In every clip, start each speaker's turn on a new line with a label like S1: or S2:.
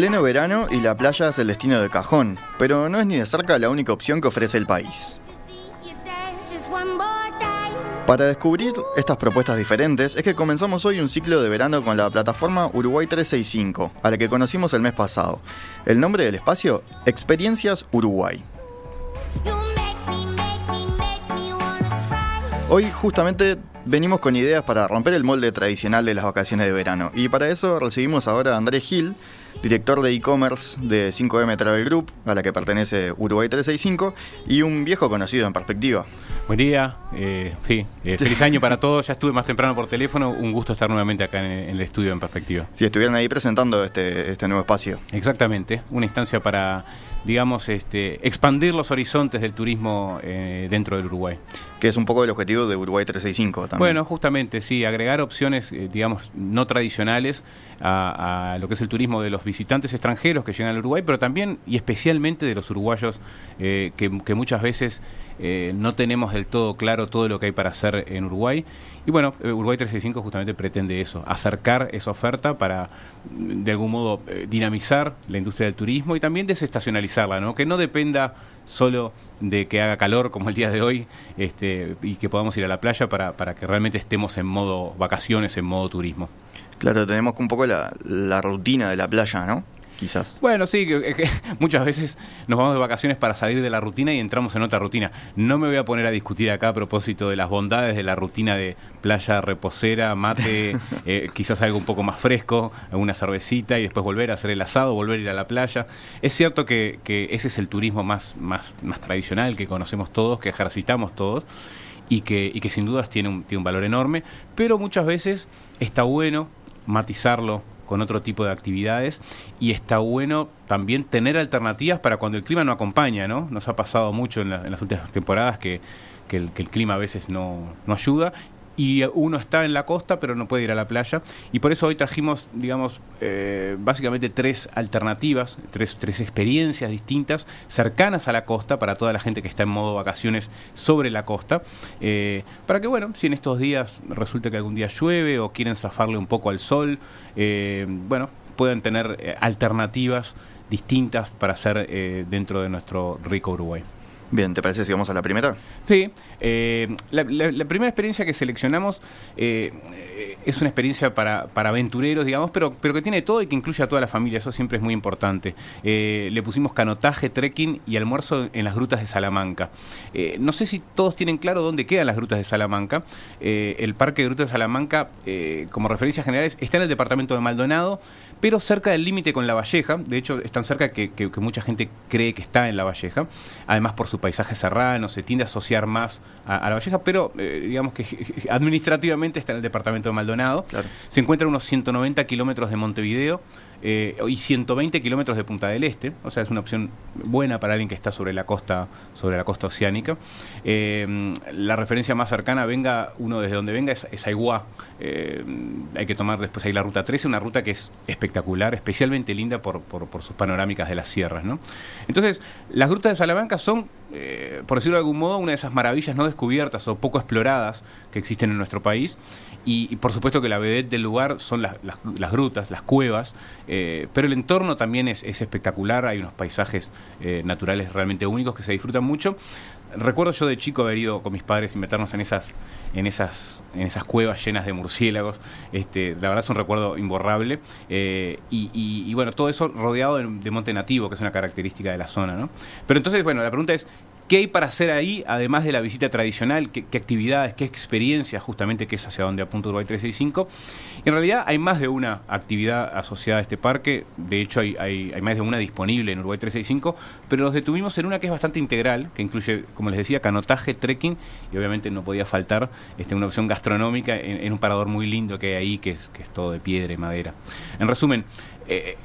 S1: Pleno verano y la playa es el destino de cajón, pero no es ni de cerca la única opción que ofrece el país. Para descubrir estas propuestas diferentes es que comenzamos hoy un ciclo de verano con la plataforma Uruguay 365, a la que conocimos el mes pasado. El nombre del espacio, Experiencias Uruguay. Hoy justamente venimos con ideas para romper el molde tradicional de las vacaciones de verano y para eso recibimos ahora a Andrés Gil, director de e-commerce de 5M Travel Group, a la que pertenece Uruguay 365 y un viejo conocido en perspectiva.
S2: Buen día, eh, sí, eh, feliz año para todos, ya estuve más temprano por teléfono, un gusto estar nuevamente acá en, el estudio en perspectiva.
S1: Si estuvieran ahí presentando este, este nuevo espacio.
S2: Exactamente, una instancia para digamos, este, expandir los horizontes del turismo eh, dentro del Uruguay.
S1: Que es un poco el objetivo de Uruguay 365 también.
S2: Bueno, justamente, sí, agregar opciones, eh, digamos, no tradicionales a, lo que es el turismo de los visitantes extranjeros que llegan al Uruguay, pero también y especialmente de los uruguayos eh, que, muchas veces no tenemos del todo claro todo lo que hay para hacer en Uruguay. Y bueno, Uruguay 365 justamente pretende eso, acercar esa oferta para, de algún modo, dinamizar la industria del turismo y también desestacionalizar ¿no? Que no dependa solo de que haga calor como el día de hoy este, y que podamos ir a la playa para, para que realmente estemos en modo vacaciones, en modo turismo.
S1: Claro, tenemos un poco la, la rutina de la playa, ¿no? Quizás.
S2: Bueno, sí, que, muchas veces nos vamos de vacaciones para salir de la rutina y entramos en otra rutina. No me voy a poner a discutir acá a propósito de las bondades de la rutina de playa reposera, mate, eh, quizás algo un poco más fresco, una cervecita y después volver a hacer el asado, volver a ir a la playa. Es cierto que, ese es el turismo más, más, más tradicional que conocemos todos, que ejercitamos todos. Y que, y que sin dudas tiene un, tiene un valor enorme, pero muchas veces está bueno matizarlo con otro tipo de actividades y está bueno también tener alternativas para cuando el clima no acompaña, ¿no? Nos ha pasado mucho en, las últimas temporadas que, el, que, el, clima a veces no, no ayuda y uno está en la costa pero no puede ir a la playa y por eso hoy trajimos digamos eh, básicamente tres alternativas tres, tres experiencias distintas cercanas a la costa para toda la gente que está en modo vacaciones sobre la costa eh, para que bueno si en estos días resulta que algún día llueve o quieren zafarle un poco al sol eh, bueno puedan tener alternativas distintas para hacer dentro de nuestro rico Uruguay.
S1: Bien, ¿te parece si vamos a la primera?
S2: Sí, eh, la, primera experiencia que seleccionamos eh, es una experiencia para, para, aventureros, digamos, pero, pero que tiene todo y que incluye a toda la familia, eso siempre es muy importante. Eh, le pusimos canotaje, trekking y almuerzo en las grutas de Salamanca. no sé si todos tienen claro dónde quedan las grutas de Salamanca. el Parque de Grutas de Salamanca, como referencias generales, está en el departamento de Maldonado, pero cerca del límite con La Valleja, de hecho es tan cerca que, que, mucha gente cree que está en La Valleja, además por su paisaje serrano, se tiende a asociar más a, La Valleja, pero eh, digamos que administrativamente está en el departamento de Maldonado, se encuentra a unos 190 kilómetros de Montevideo, eh, y 120 kilómetros de Punta del Este, o sea, es una opción buena para alguien que está sobre la costa, sobre la costa oceánica. Eh, la referencia más cercana, venga uno desde donde venga, es, es Aiguá. Eh, hay que tomar después ahí la ruta 13, una ruta que es espectacular, especialmente linda por, por, sus panorámicas de las sierras. ¿no? Entonces, las grutas de Salamanca son, por decirlo de algún modo, una de esas maravillas no descubiertas o poco exploradas que existen en nuestro país. Y, por supuesto que la vedette del lugar son las, las grutas, las cuevas, eh, pero el entorno también es, espectacular, hay unos paisajes eh, naturales realmente únicos que se disfrutan mucho. Recuerdo yo de chico haber ido con mis padres y meternos en esas, en esas, en esas cuevas llenas de murciélagos. Este, la verdad es un recuerdo imborrable. Eh, y, bueno, todo eso rodeado de, de, monte nativo, que es una característica de la zona. ¿no? Pero entonces, bueno, la pregunta es, ¿Qué hay para hacer ahí, además de la visita tradicional? ¿Qué, actividades, qué experiencias, justamente, que es hacia donde apunta Uruguay 365? En realidad hay más de una actividad asociada a este parque, de hecho hay, más de una disponible en Uruguay 365, pero nos detuvimos en una que es bastante integral, que incluye, como les decía, canotaje, trekking, y obviamente no podía faltar este, una opción gastronómica en, un parador muy lindo que hay ahí, que es, que es todo de piedra y madera. En resumen, eh,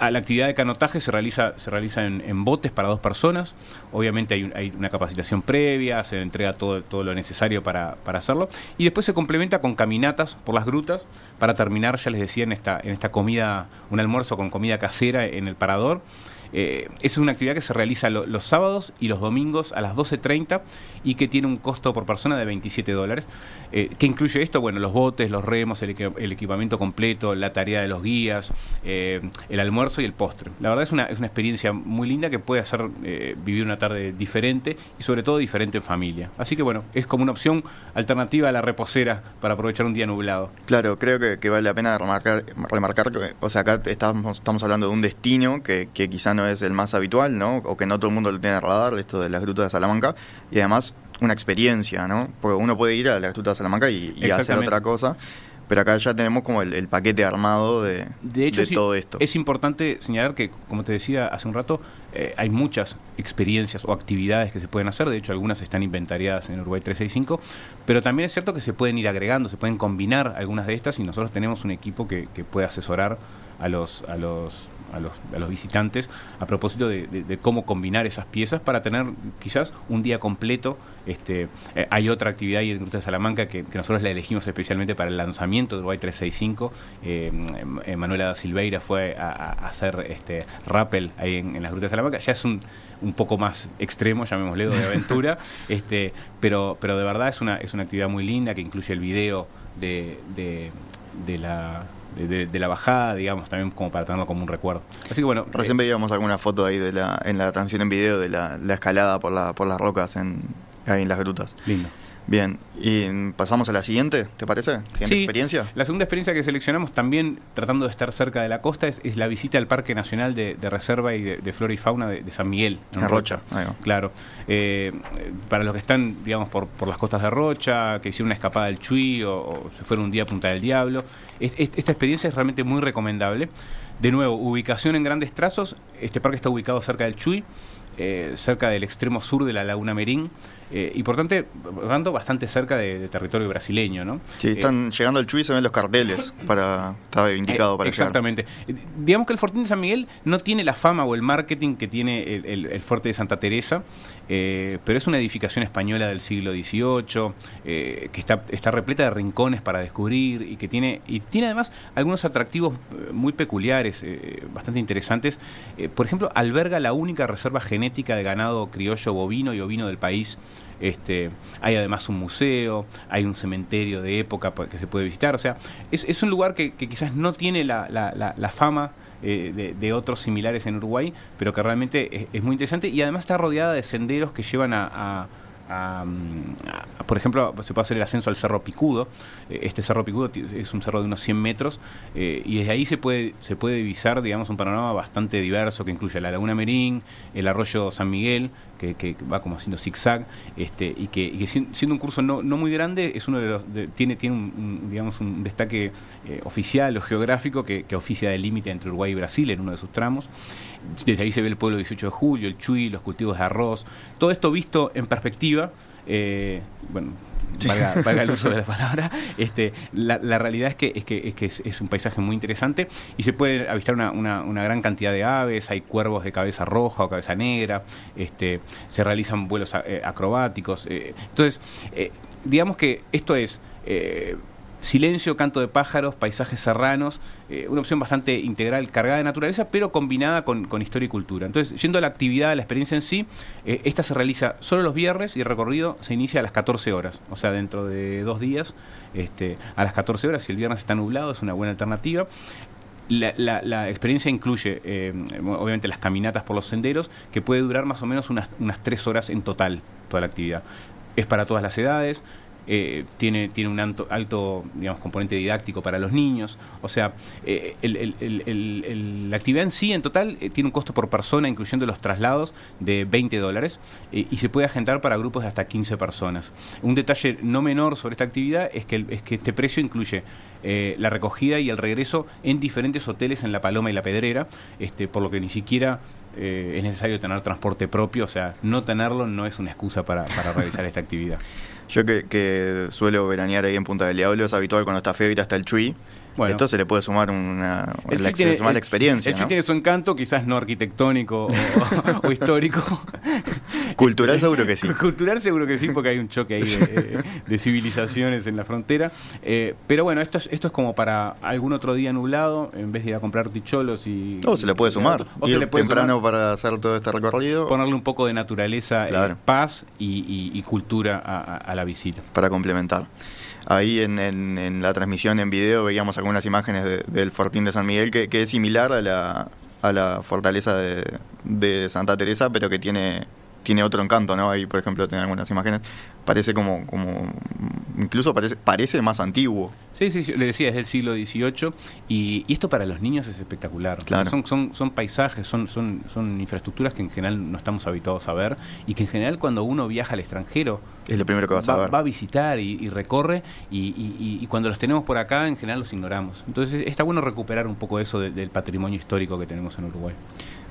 S2: la actividad de canotaje se realiza, se realiza en, botes para dos personas. Obviamente hay, una capacitación previa, se entrega todo, todo lo necesario para, hacerlo. Y después se complementa con caminatas por las grutas para terminar, ya les decía, en esta, en esta comida, un almuerzo con comida casera en el parador. Eh, es una actividad que se realiza los sábados y los domingos a las 12.30 y que tiene un costo por persona de 27 dólares. Eh, ¿Qué incluye esto? Bueno, los botes, los remos, el, equipamiento completo, la tarea de los guías, eh, el almuerzo y el postre. La verdad es una, es una experiencia muy linda que puede hacer eh, vivir una tarde diferente y sobre todo diferente en familia. Así que bueno, es como una opción alternativa a la reposera para aprovechar un día nublado.
S1: Claro, creo que, vale la pena remarcar, remarcar que, o sea, acá estamos, estamos hablando de un destino que, que quizá no es el más habitual, ¿no? O que no todo el mundo lo tiene radar, esto de las grutas de Salamanca, y además una experiencia, ¿no? Porque uno puede ir a la Gruta de Salamanca y, hacer otra cosa, pero acá ya tenemos como el, paquete armado de,
S2: de, hecho, todo esto. Es importante señalar que, como te decía hace un rato, eh, hay muchas experiencias o actividades que se pueden hacer, de hecho algunas están inventariadas en Uruguay 365, pero también es cierto que se pueden ir agregando, se pueden combinar algunas de estas y nosotros tenemos un equipo que, que puede asesorar a los, a los a los, a los visitantes a propósito de, cómo combinar esas piezas para tener quizás un día completo. Este, eh, hay otra actividad ahí en Gruta de Salamanca que, nosotros la elegimos especialmente para el lanzamiento de Uruguay 365. Eh, Manuela da Silveira fue a, hacer este rappel ahí en, en las Grutas de Salamanca. Ya es un, un poco más extremo, llamémosle, de aventura, este, pero, pero de verdad es una, es una actividad muy linda que incluye el video de, de la de, la bajada, digamos, también como para tenerlo como un recuerdo. Así que bueno.
S1: Recién eh, veíamos alguna foto ahí de la, en la transmisión en video de la, escalada por, la, por las rocas en, ahí en las grutas.
S2: Lindo.
S1: Bien, y pasamos a la siguiente, ¿te parece? Siguiente experiencia.
S2: La segunda experiencia que seleccionamos también tratando de estar cerca de la costa es, la visita al Parque Nacional de, Reserva y de, Flora y Fauna de, San Miguel.
S1: En Rocha.
S2: Claro. Eh, para los que están, digamos, por, por las costas de Rocha, que hicieron una escapada al Chuy o, se fueron un día a Punta del Diablo, esta experiencia es realmente muy recomendable. De nuevo, ubicación en grandes trazos. Este parque está ubicado cerca del Chuy, eh, cerca del extremo sur de la Laguna Merín. Eh, y por tanto, bastante cerca de, territorio brasileño, ¿no?
S1: Sí, están eh, llegando al Chuy se ven los carteles, para, está indicado para
S2: Exactamente. Digamos que el Fortín de San Miguel no tiene la fama o el marketing que tiene el, Fuerte de Santa Teresa, pero es una edificación española del siglo XVIII, que está, está repleta de rincones para descubrir y que tiene, y tiene además algunos atractivos muy peculiares, bastante interesantes. por ejemplo, alberga la única reserva genética de ganado criollo bovino y ovino del país. Este, hay además un museo, hay un cementerio de época que se puede visitar. O sea, es, un lugar que, quizás no tiene la, fama eh, de, otros similares en Uruguay, pero que realmente es, muy interesante y además está rodeada de senderos que llevan a por ejemplo, se puede hacer el ascenso al Cerro Picudo. Eh, este Cerro Picudo es un cerro de unos 100 metros eh, y desde ahí se puede, se puede divisar, digamos, un panorama bastante diverso que incluye la Laguna Merín, el arroyo San Miguel, que, va como haciendo zigzag, este, y que, siendo un curso no, no, muy grande, es uno de los, tiene, tiene un, digamos, un destaque eh, oficial o geográfico que, oficia del límite entre Uruguay y Brasil en uno de sus tramos. Desde ahí se ve el pueblo 18 de julio, el Chuy, los cultivos de arroz, todo esto visto en perspectiva eh, bueno, valga, el uso de la palabra, este, la, realidad es que, es, que, es, un paisaje muy interesante y se puede avistar una, una, gran cantidad de aves, hay cuervos de cabeza roja o cabeza negra, este, se realizan vuelos eh, acrobáticos. Eh, entonces, digamos que esto es Silencio, canto de pájaros, paisajes serranos, eh, una opción bastante integral, cargada de naturaleza, pero combinada con, historia y cultura. Entonces, yendo a la actividad, a la experiencia en sí, eh, esta se realiza solo los viernes y el recorrido se inicia a las 14 horas, o sea, dentro de dos días, este, a las 14 horas, si el viernes está nublado, es una buena alternativa. La, experiencia incluye, eh, obviamente, las caminatas por los senderos, que puede durar más o menos unas, unas tres horas en total, toda la actividad. Es para todas las edades, eh, tiene, tiene un alto, alto, digamos, componente didáctico para los niños. O sea, eh, la actividad en sí, en total, eh, tiene un costo por persona, incluyendo los traslados, de 20 dólares y se puede agendar para grupos de hasta 15 personas. Un detalle no menor sobre esta actividad es que, es que este precio incluye la recogida y el regreso en diferentes hoteles en La Paloma y La Pedrera, este, por lo que ni siquiera es necesario tener transporte propio, o sea, no tenerlo no es una excusa para, para realizar esta actividad.
S1: Yo que, suelo veranear ahí en Punta del Diablo, es habitual cuando está feo ir hasta el Chuy. Bueno, Esto se le puede sumar una la, experiencia.
S2: El Chuy tiene su encanto, quizás no arquitectónico o, histórico.
S1: Cultural seguro que sí.
S2: Cultural seguro que sí, porque hay un choque ahí de, civilizaciones en la frontera. Eh, pero bueno, esto es, esto es como para algún otro día nublado, en vez de ir a comprar ticholos y...
S1: O se le puede sumar. O se le puede temprano para hacer todo este recorrido.
S2: Ponerle un poco de naturaleza, eh, paz y, cultura a, la visita.
S1: Para complementar. Ahí en, en, la transmisión en video veíamos algunas imágenes del Fortín de San Miguel que, que es similar a la, a la fortaleza de, de Santa Teresa, pero que tiene tiene otro encanto, ¿no? Ahí, por ejemplo, tiene algunas imágenes. Parece como, como incluso parece, parece más antiguo.
S2: Sí, sí, le decía, es del siglo XVIII y, esto para los niños es espectacular.
S1: Claro.
S2: Son, son, son paisajes, son, son, son infraestructuras que en general no estamos habituados a ver y que en general cuando uno viaja al extranjero
S1: es lo primero que vas
S2: va,
S1: a ver.
S2: Va a visitar y, recorre y, y, cuando los tenemos por acá en general los ignoramos. Entonces está bueno recuperar un poco eso del patrimonio histórico que tenemos en Uruguay.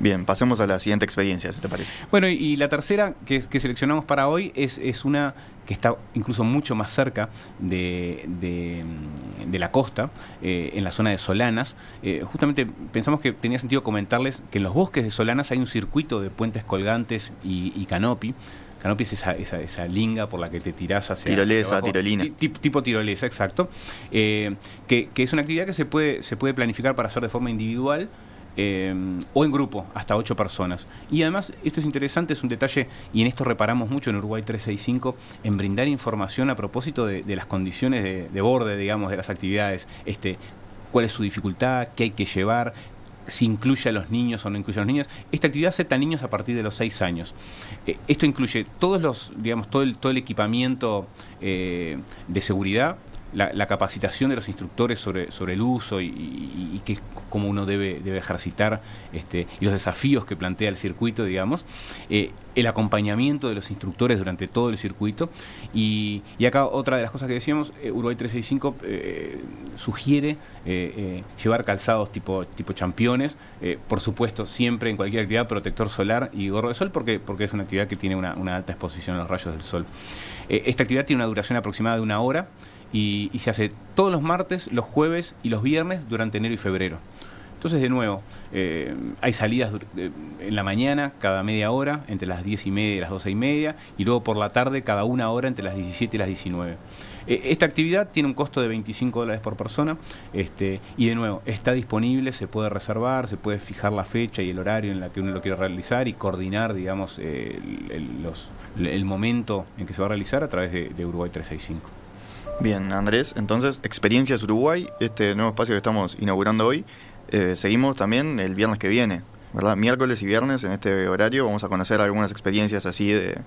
S1: Bien, pasemos a la siguiente experiencia, si te parece.
S2: Bueno, y, la tercera que, que seleccionamos para hoy es, es una que está incluso mucho más cerca de, de, la costa, eh, en la zona de Solanas. Eh, justamente pensamos que tenía sentido comentarles que en los bosques de Solanas hay un circuito de puentes colgantes y, y canopy. Canopy es esa, esa, esa, linga por la que te tirás hacia...
S1: Tirolesa, tirolina.
S2: Tipo, tirolesa, exacto. Eh, que, que, es una actividad que se puede, se puede planificar para hacer de forma individual eh, o en grupo, hasta ocho personas. Y además, esto es interesante, es un detalle, y en esto reparamos mucho en Uruguay 365, en brindar información a propósito de, las condiciones de, borde, digamos, de las actividades, este, cuál es su dificultad, qué hay que llevar, si incluye a los niños o no incluye a los niños. Esta actividad acepta niños a partir de los seis años. Eh, esto incluye todos los, digamos, todo el, todo el equipamiento eh, de seguridad, la, capacitación de los instructores sobre, sobre el uso y, y, y cómo uno debe, debe ejercitar este, y los desafíos que plantea el circuito, digamos, eh, el acompañamiento de los instructores durante todo el circuito y, y acá otra de las cosas que decíamos, eh, Uruguay 365 eh, sugiere llevar calzados tipo, tipo championes, por supuesto siempre en cualquier actividad protector solar y gorro de sol porque, porque es una actividad que tiene una alta exposición a los rayos del sol. esta actividad tiene una duración aproximada de una hora, y, se hace todos los martes, los jueves y los viernes durante enero y febrero. Entonces, de nuevo, eh, hay salidas en la mañana cada media hora, entre las 10 y media y las 12 y media, y luego por la tarde cada una hora entre las 17 y las 19. Eh, esta actividad tiene un costo de 25 dólares por persona, este, y de nuevo, está disponible, se puede reservar, se puede fijar la fecha y el horario en la que uno lo quiere realizar y coordinar, digamos, eh, el, momento en que se va a realizar a través de, de Uruguay 365.
S1: Bien, Andrés, entonces, Experiencias Uruguay, este nuevo espacio que estamos inaugurando hoy, eh, seguimos también el viernes que viene, ¿verdad? Miércoles y viernes en este horario vamos a conocer algunas experiencias así de,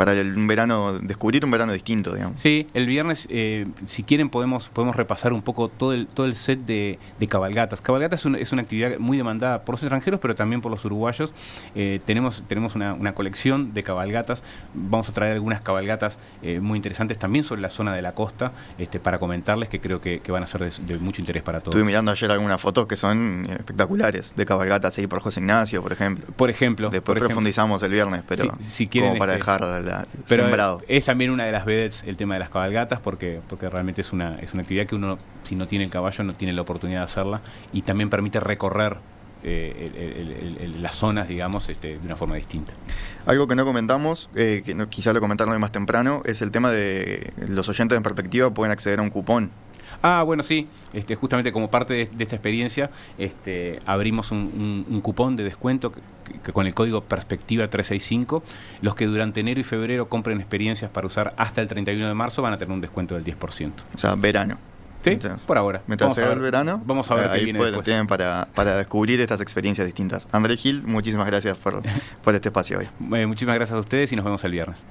S1: para el, un verano, descubrir un verano distinto, digamos.
S2: Sí, el viernes, eh, si quieren, podemos, podemos repasar un poco todo el, todo el set de, cabalgatas. Cabalgatas es, es, una actividad muy demandada por los extranjeros, pero también por los uruguayos. Eh, tenemos tenemos una, una, colección de cabalgatas. Vamos a traer algunas cabalgatas eh, muy interesantes también sobre la zona de la costa este, para comentarles que creo que, van a ser de, mucho interés para todos.
S1: Estuve mirando ayer algunas fotos que son espectaculares de cabalgatas ahí por José Ignacio, por ejemplo.
S2: Por ejemplo.
S1: Después profundizamos el viernes, pero
S2: si, quieren,
S1: como para este, dejar
S2: pero Es también una de las vedettes el tema de las cabalgatas porque, porque realmente es una, es una actividad que uno, si no tiene el caballo, no tiene la oportunidad de hacerla y también permite recorrer eh, las zonas, digamos, este, de una forma distinta.
S1: Algo que no comentamos, eh, que no, quizá lo comentaron más temprano, es el tema de los oyentes en perspectiva pueden acceder a un cupón
S2: Ah, bueno, sí. Este, justamente como parte de, esta experiencia, este, abrimos un, cupón de descuento que, con el código Perspectiva 365, los que durante enero y febrero compren experiencias para usar hasta el 31 de marzo van a tener un descuento del 10%.
S1: O sea, verano.
S2: Sí, por ahora.
S1: Mientras sea el verano,
S2: vamos a ver
S1: ahí tienen para, para descubrir estas experiencias distintas. André Gil, muchísimas gracias por, por este espacio hoy.
S2: Eh, muchísimas gracias a ustedes y nos vemos el viernes.